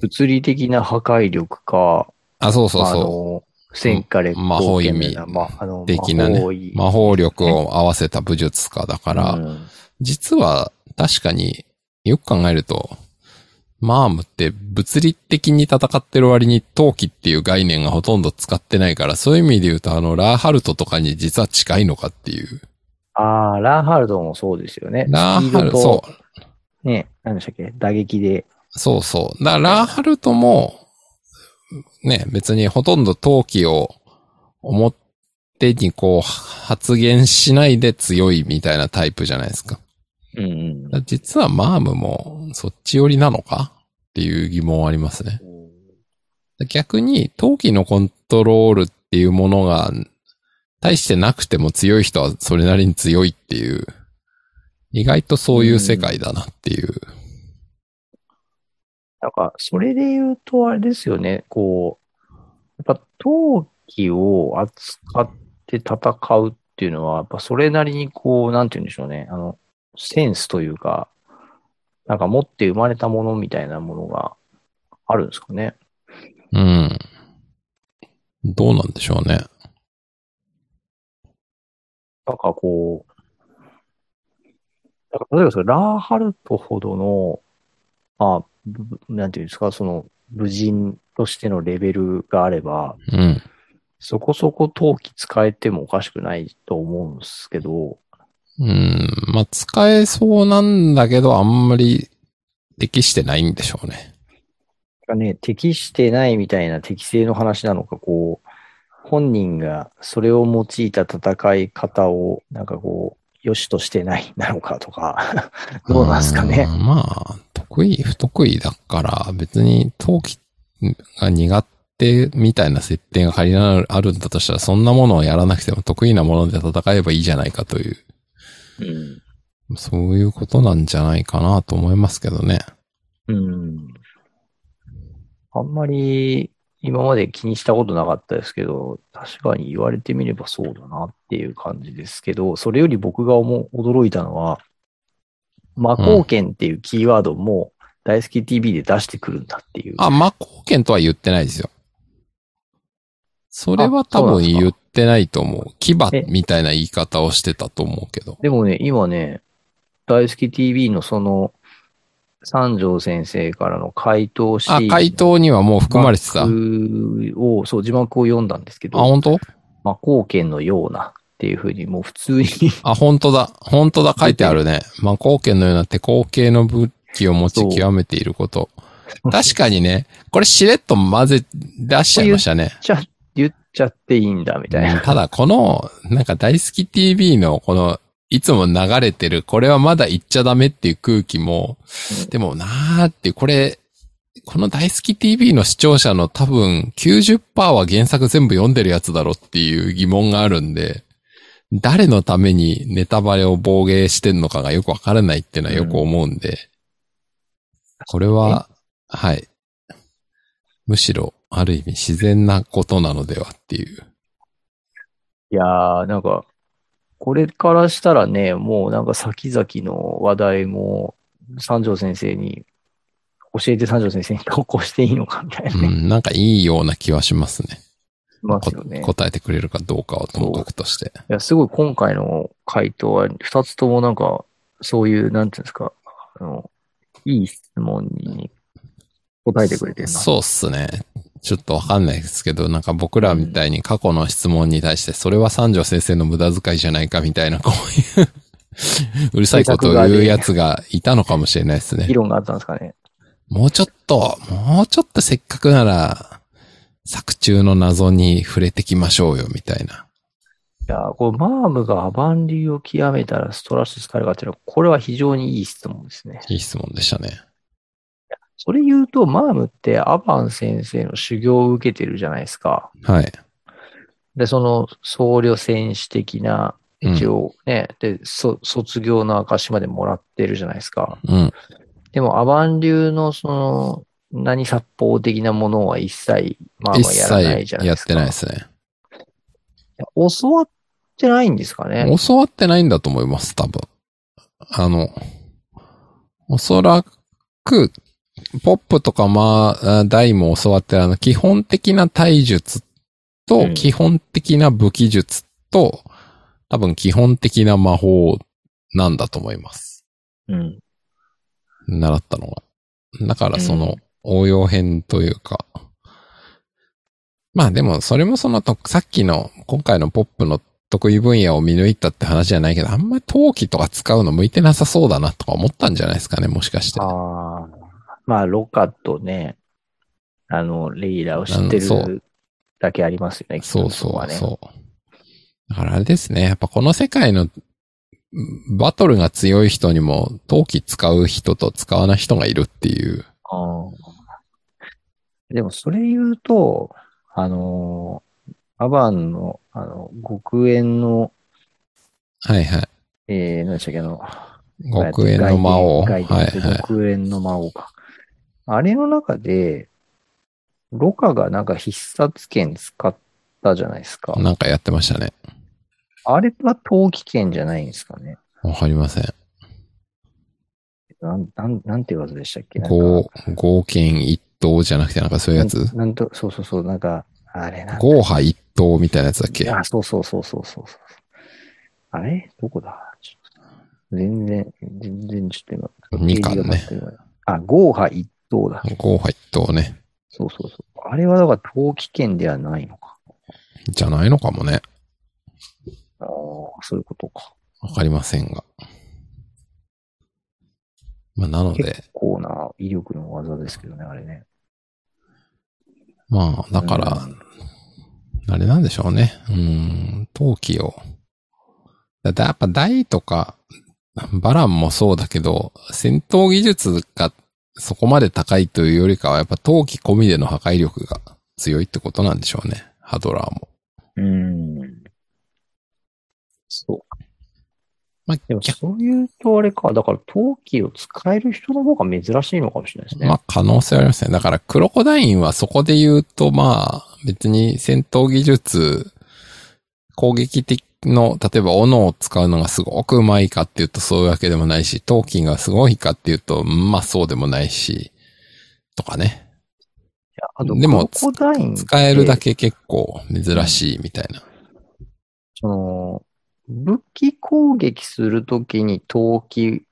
物理的な破壊力か、あ、そうそうあその、戦火烈魔法意味まあ、あの、的なね魔法力を合わせた武術家だから、うん実は確かによく考えると、マームって物理的に戦ってる割に陶器っていう概念がほとんど使ってないから、そういう意味で言うとあのラーハルトとかに実は近いのかっていう。ああ、ラーハルドもそうですよね。ラーハルドとそう。ね、何でしたっけ？打撃で。そうそう。だからラーハルトも、ね、別にほとんど陶器を表にこう発言しないで強いみたいなタイプじゃないですか。うんうん実はマームもそっち寄りなのかっていう疑問はありますね。逆に、陶器のコントロールっていうものが、大してなくても強い人はそれなりに強いっていう、意外とそういう世界だなっていう。なんか、それで言うと、あれですよね、こう、やっぱ陶器を扱って戦うっていうのは、やっぱそれなりにこう、なんて言うんでしょうね、あの、センスというか、なんか持って生まれたものみたいなものがあるんですかね。うん。どうなんでしょうね。なんかこう、なんか例えばそれラーハルトほどの、まあ、ぶなんていうんですか、その、武人としてのレベルがあれば、うん。そこそこ陶器使えてもおかしくないと思うんですけど、うん。まあ、使えそうなんだけど、あんまり適してないんでしょうね。がね、適してないみたいな適正の話なのか、こう、本人がそれを用いた戦い方を、なんかこう、良しとしてないなのかとか、(laughs) どうなんですかね？うんまあ、得意、不得意だから、別に陶器が苦手みたいな設定が仮にあるんだとしたら、そんなものをやらなくても得意なもので戦えばいいじゃないかという、うん。そういうことなんじゃないかなと思いますけどね。うん。あんまり今まで気にしたことなかったですけど、確かに言われてみればそうだなっていう感じですけど、それより僕が思う驚いたのは、魔貢献っていうキーワードも大好き TV で出してくるんだっていう。あ、魔貢献とは言ってないですよ。それは多分言ってないと思う。牙えみたいな言い方をしてたと思うけど。でもね、今ね、大好き TV のその、三条先生からの回答シあ、ーン回答にはもう含まれてた。を、そう、字幕を読んだんですけど、本当？魔貢献のようなっていうふうに、もう普通にあ、本当だ。本当だ。書いてあるね。魔貢献のような手工系の武器を持ち極めていること。確かにね、これしれっと混ぜ出しちゃいましたね。ちゃ、言っちゃっていいんだ、みたいな。うんただ、この、なんか大好き TV のこの、いつも流れてる、これはまだ言っちゃダメっていう空気も、うんでもなーって、これ、この大好き TV の視聴者の多分90%は原作全部読んでるやつだろっていう疑問があるんで、誰のためにネタバレを防芸してんのかがよくわからないっていうのはよく思うんで、これは、はい。むしろ、ある意味自然なことなのではっていう。いやー、なんか、これからしたらね、もうなんか先々の話題も、三条先生に、教えて三条先生に投稿していいのかみたいなね、うん、なんかいいような気はしますね。いますよね。こ答えてくれるかどうかはともかくとして。いや、すごい今回の回答は、二つともなんか、そういう、なんていうんですか、あの、いい質問に答えてくれてるな。そうっすね。ちょっとわかんないですけど、なんか僕らみたいに過去の質問に対して、それは三条先生の無駄遣いじゃないかみたいな、こういう (laughs) うるさいことを言うやつがいたのかもしれないですね議。論があったんですかね。もうちょっと、もうちょっとせっかくなら、作中の謎に触れてきましょうよ、みたいな。いや、これ、マームがアバン流を極めたらストラス使えるかっていうのは、これは非常にいい質問ですね。いい質問でしたね。それ言うと、マームってアバン先生の修行を受けてるじゃないですか。はい。で、その僧侶戦士的な、一応ね、で、そ、卒業の証までもらってるじゃないですか。うん。でも、アバン流のその、何殺法的なものは一切、マーム一はやらないじゃないですか。切やってないですね。教わってないんですかね。教わってないんだと思います、多分。あの、おそらく、ポップとかまあ、ダイも教わってるあの、基本的な体術うと、ん基本的な武器術と、多分基本的な魔法なんだと思います。うん。習ったのは。だからそのうん、応用編というか。まあでも、それもそのと、さっきの、今回のポップの得意分野を見抜いたって話じゃないけど、あんまり陶器とか使うの向いてなさそうだなとか思ったんじゃないですかね、もしかして。ああ。まあ、ロカとね、あの、レイラを知ってるだけありますよね、そうそうそう。だからあれですね、やっぱこの世界のバトルが強い人にも陶器使う人と使わない人がいるっていう。ああ。でも、それ言うと、あのーアバンの、あの、極縁の、はいはい。えー、何でしたっけ、あの、極縁の魔王。はいはい。極縁の魔王か。あれの中で、ロカがなんか必殺剣使ったじゃないですか。なんかやってましたね。あれは陶器剣じゃないんですかね。わかりません。なん、なん、なんていう技でしたっけ？合、合剣一刀じゃなくてなんかそういうやつ？なんと、そうそうそう、なんか、あれな合派一刀みたいなやつだっけ？あ、そうそうそうそうそうそう。あれ？どこだ？ちょっと全然、全然ちょっと今。二巻ね。あ、合派一等だ。合派一刀ね。そうそうそう。あれはだから陶器剣ではないのか。じゃないのかもね。ああ、そういうことか。わかりませんが。まあ、なので結、構な威力の技ですけどね、あれね。まあ、だからうん、あれなんでしょうね。うん、陶器を。だってやっぱ台とか、バランもそうだけど、戦闘技術がそこまで高いというよりかは、やっぱ陶器込みでの破壊力が強いってことなんでしょうね。ハドラーも。うん。そう。まあ、でも逆そういうとあれか。だから陶器を使える人の方が珍しいのかもしれないですね。まあ、可能性はありますね。だから、クロコダインはそこで言うと、まあ、別に戦闘技術、攻撃的の、例えば、斧を使うのがすごく上手いかっていうとそういうわけでもないし、陶器がすごいかっていうと、まあそうでもないし、とかね。いやあと、でも使えるだけ結構珍しいみたいな。その、武器攻撃するときに陶器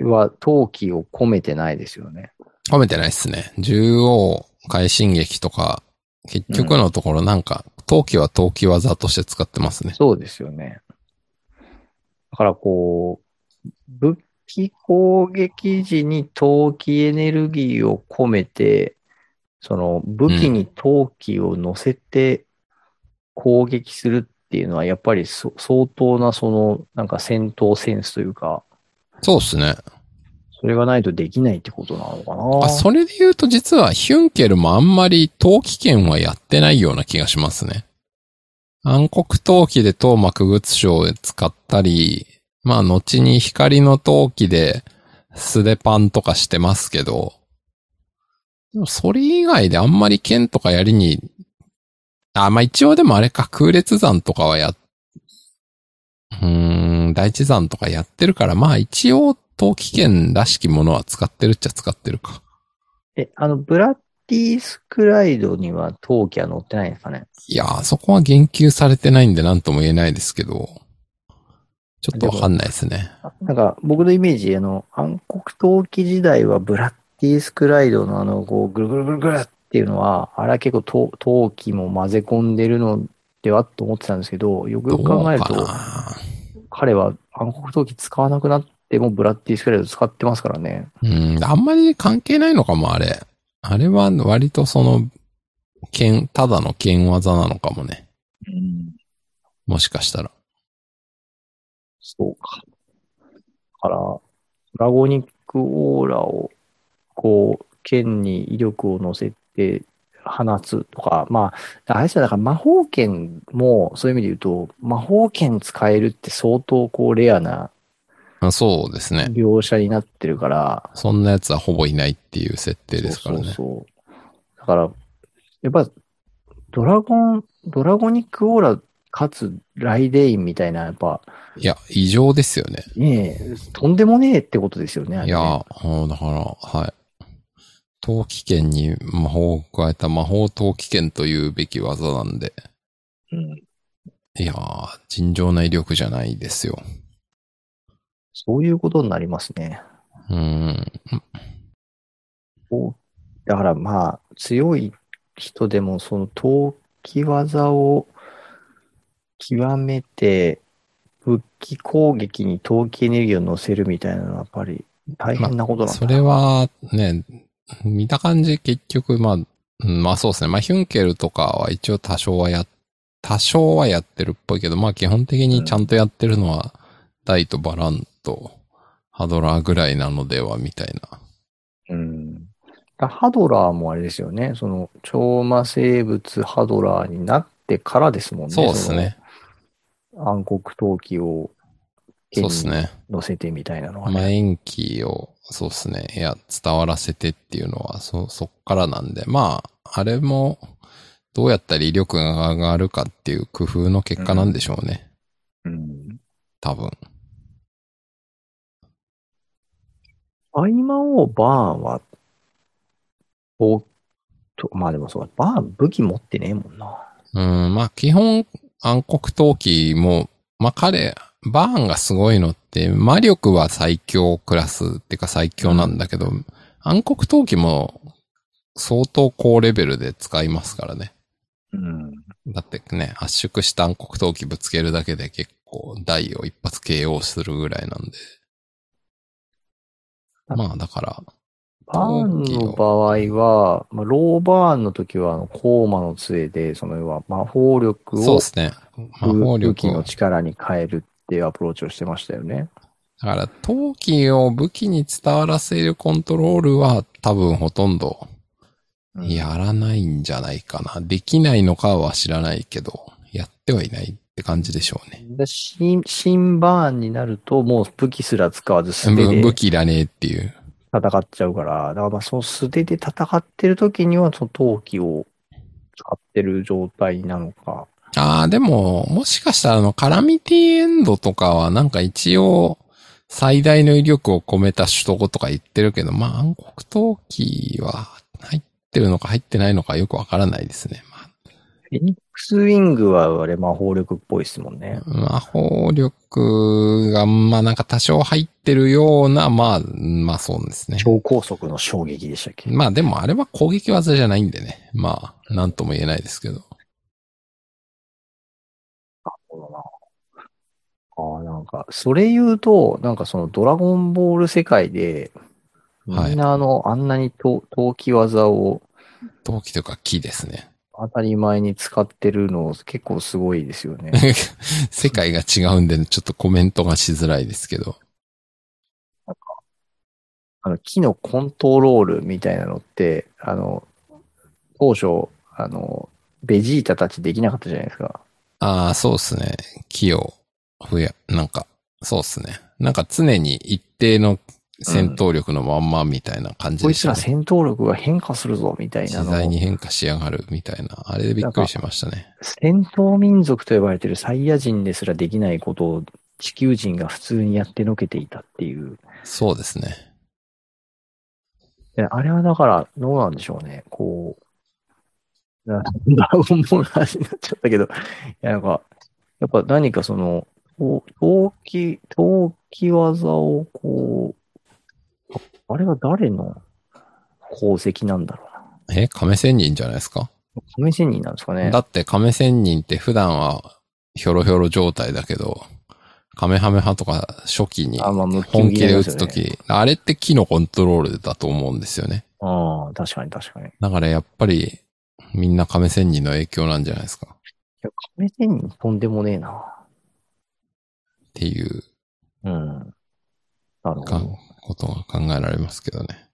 は、陶器を込めてないですよね。褒めてないっすね。縦横快進撃とか、結局のところなんか、陶器は陶器技として使ってますね。そうですよね。だからこう、武器攻撃時に陶器エネルギーを込めて、その武器に陶器を乗せて攻撃するっていうのはやっぱりそ相当なそのなんか戦闘センスというか、そうっすね。それがないとできないってことなのかな。あ、それで言うと実はヒュンケルもあんまり陶器剣はやってないような気がしますね。暗黒陶器で東幕物章を使ったり、まあ後に光の陶器で素手パンとかしてますけど、でもそれ以外であんまり剣とかやりに、あ、まあ一応でもあれか、空列山とかはや、うーん、大地山とかやってるから、まあ一応陶器剣らしきものは使ってるっちゃ使ってるか。え、あの、ブラッディスクライドには陶器は乗ってないんですかね？いやー、そこは言及されてないんで何とも言えないですけど、ちょっとわかんないですね。なんか、僕のイメージ、あの、暗黒陶器時代はブラッディスクライドのあの、こう、ぐるぐるぐるぐるっていうのは、あれは結構陶陶器も混ぜ込んでるのではと思ってたんですけど、よくよく考えると、彼は暗黒陶器使わなくなってもブラッディスクライド使ってますからね。うん、あんまり関係ないのかも、あれ。あれは割とその、剣、ただの剣技なのかもね。うん。もしかしたら。そうか。だから、ドラゴニックオーラを、こう、剣に威力を乗せて放つとか、まあ、あれですよ、だから魔法剣も、そういう意味で言うと、魔法剣使えるって相当こう、レアなあそうですね。描写になってるから、そんなやつはほぼいないっていう設定ですからね。そうそう。だから、やっぱ、ドラゴン、ドラゴニックオーラかつライデインみたいな、やっぱ、いや、異常ですよね。ねえ、とんでもねえってことですよね。いや、うんだから、はい。陶器剣に魔法を加えた魔法陶器剣というべき技なんで。うんいやー、尋常な威力じゃないですよ。そういうことになりますね。うーん。だからまあ、強い人でもその陶器技を極めて、武器攻撃に陶器エネルギーを乗せるみたいなのはやっぱり大変なことなんだそれはね、見た感じ結局、まあ、うんまあそうですね。まあヒュンケルとかは一応多少はや、多少はやってるっぽいけど、まあ基本的にちゃんとやってるのは、ダイとバランとハドラーぐらいなのでは、みたいな。うん。だハドラーもあれですよね。その、超魔生物ハドラーになってからですもんね。そうですね。暗黒陶器をそうですね。乗せてみたいなのはまあ、ね。延期を、そうですね。いや、伝わらせてっていうのは、そ、そっからなんで、まあ、あれも、どうやったら威力が上がるかっていう工夫の結果なんでしょうね。うん。多分。合間をバーンは、おと、まあでもそう、バーン武器持ってねえもんな。うん、まあ、基本、暗黒陶器も、まあ彼、バーンがすごいのって、魔力は最強クラスっていうか最強なんだけど、暗黒陶器も相当高レベルで使いますからね。うん。だってね、圧縮した暗黒陶器ぶつけるだけで結構台を一発 KO するぐらいなんで。まあだから、バーンの場合は、まあ、ローバーンの時は、あの、コーマの杖で、その要は魔法力をそうですね。魔法武器。の力に変えるっていうアプローチをしてましたよね。だから、陶器を武器に伝わらせるコントロールは多分ほとんどやらないんじゃないかな。できないのかは知らないけど、やってはいないって感じでしょうね。で新、新バーンになると、もう武器すら使わず素手で武器いらねえっていう。戦っちゃうから、だからまあその素手で戦ってる時には、その陶器を使ってる状態なのか。ああ、でも、もしかしたらあの、カラミティエンドとかはなんか一応、最大の威力を込めた首都語とか言ってるけど、まあ暗黒陶器は入ってるのか入ってないのかよくわからないですね。まあフェニックスウィングはあれ魔法力っぽいですもんね。魔法力が、まあなんか多少入ってるような、まあ、まあそうですね。超高速の衝撃でしたっけ？まあでもあれは攻撃技じゃないんでね。まあ、なんとも言えないですけど。そうだな。ああ、なんか、それ言うと、なんかそのドラゴンボール世界で、はいみんなあの、あんなにと陶器技を陶器というか木ですね。当たり前に使ってるの結構すごいですよね。(laughs) 世界が違うんで、ちょっとコメントがしづらいですけど。あの、木のコントロールみたいなのって、あの、当初、あの、ベジータたちできなかったじゃないですか。ああ、そうですね。木を増や、なんか、そうですね。なんか常に一定の戦闘力のまんまみたいな感じこでしたね。いつら戦闘力が変化するぞ、みたいなのを自在に変化しやがるみたいな。あれでびっくりしましたね。戦闘民族と呼ばれているサイヤ人ですらできないことを地球人が普通にやってのけていたっていう。そうですね。であれはだから、どうなんでしょうね。こう、なドラゴンボールの話になっちゃったけど、いや、なんか、やっぱ何かその、こう陶器、陶器技をこう、ああれは誰の功績なんだろうな。え亀仙人じゃないですか？亀仙人なんですかね。だって亀仙人って普段はひょろひょろ状態だけど、カメハメハとか初期に本気でキになりますよね撃つとき、あれって木のコントロールだと思うんですよね。ああ、確かに確かに。いだからやっぱりみんな亀仙人の影響なんじゃないですか？っや、亀仙人とんでもねえな。ていううん。なるほかど。ことが考えられますけどね。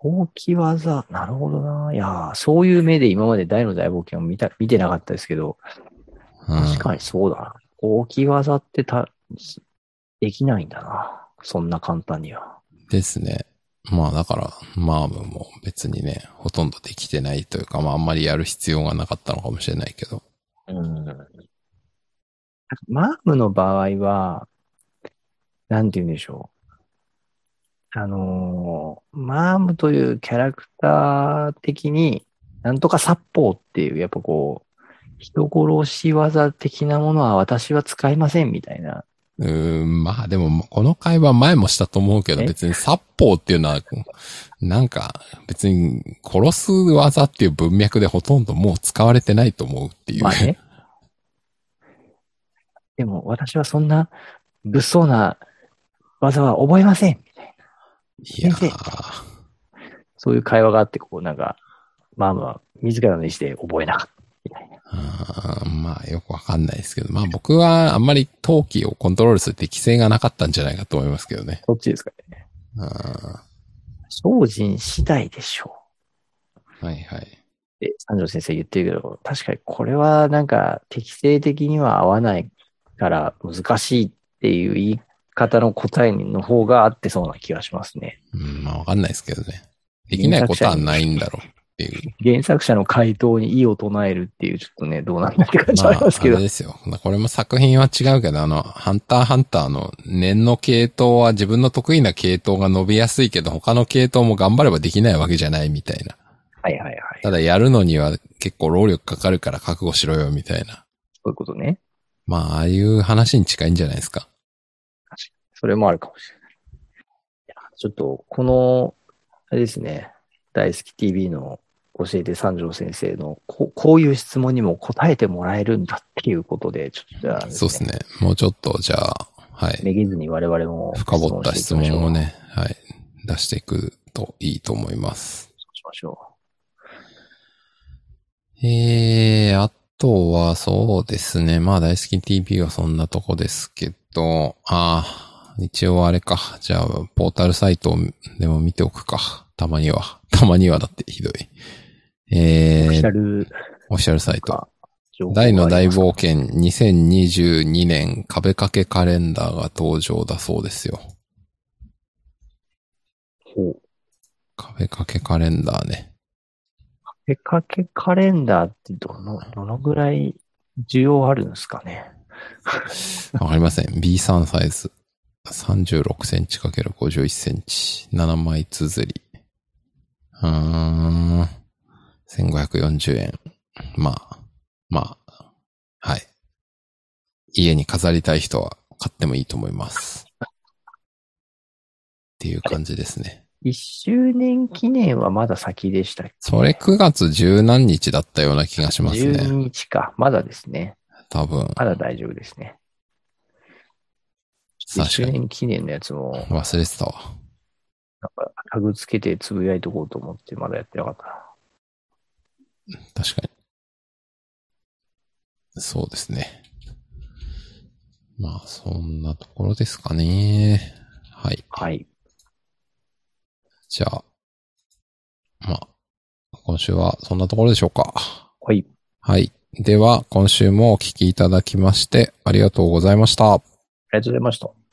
陶器技、なるほどな。いやー、そういう目で今まで大の大冒険を見た、見てなかったですけど、うん確かにそうだな。陶器技ってた、できないんだな。そんな簡単には。ですね。まあだから、マームも別にね、ほとんどできてないというか、まああんまりやる必要がなかったのかもしれないけど。うん。マームの場合は、なんて言うんでしょう。あのーマームというキャラクター的に、なんとか殺法っていう、やっぱこう、人殺し技的なものは私は使いませんみたいな。うーん、まあでも、この会話前もしたと思うけど、え？別に殺法っていうのは、なんか、別に殺す技っていう文脈でほとんどもう使われてないと思うっていう。まあね。でも私はそんな物騒な技は覚えませんいやそういう会話があって、こうなんか、マームは自らの意思で覚えなかったみたいな。まあよくわかんないですけど、まあ僕はあんまり陶器をコントロールする適性がなかったんじゃないかと思いますけどね。どっちですかね。あ精進次第でしょーはいはい。う。って三条先生言ってるけど、確かにこれはなんか適正的には合わないから難しいってっていう言い方の答えの方が合ってそうな気がしますね。うん、まあわかんないですけどね。できないことはないんだろうっていう。原作者の回答に異を唱えるっていう、ちょっとね、どうなんだって感じまあ、はありますけど。あれですよ。これも作品は違うけど、あの、ハンターハンターの念の系統は自分の得意な系統が伸びやすいけど、他の系統も頑張ればできないわけじゃないみたいな。はいはいはい。ただやるのには結構労力かかるから覚悟しろよみたいな。そういうことね。まあ、ああいう話に近いんじゃないですか。それもあるかもしれない。いやちょっと、この、あれですね、大好き TV の教えて三条先生のこ、こういう質問にも答えてもらえるんだっていうことで、ちょっとじゃあ、そうですね。もうちょっと、じゃあ、はい。めげずに我々も深掘った質問を。ね、はい。出していくといいと思います。そうしましょえー、あとはそうですね。まあ大好き TV はそんなとこですけど、ああ、一応あれか。じゃあ、ポータルサイトでも見ておくか。たまには。たまにはだってひどい。う。えオフィシャー、ルオフィシャルサイト。大の大冒険2022年壁掛けカレンダーが登場だそうですよ。ほう。壁掛けカレンダーね。出かけカレンダーってどの、どのぐらい需要あるんですかね？(laughs) わかりません。B3 サイズ。36センチ ×51 センチ。7枚綴り。うーん。1540円。まあ。まあ。はい。家に飾りたい人は買ってもいいと思います。(laughs) っていう感じですね。一周年記念はまだ先でしたっけ？それ9月十何日だったような気がします12ね。日か。まだですね。多分。まだ大丈夫ですね。一周確かに。年記念のやつも、忘れてたわ。なんか、タグつけてつぶやいとこうと思って、まだやってなかったな。確かに。そうですね。まあ、そんなところですかね。はい。はい。じゃあ、まあ、今週はそんなところでしょうか。はい。はい。では、今週もお聞きいただきまして、ありがとうございました。ありがとうございました。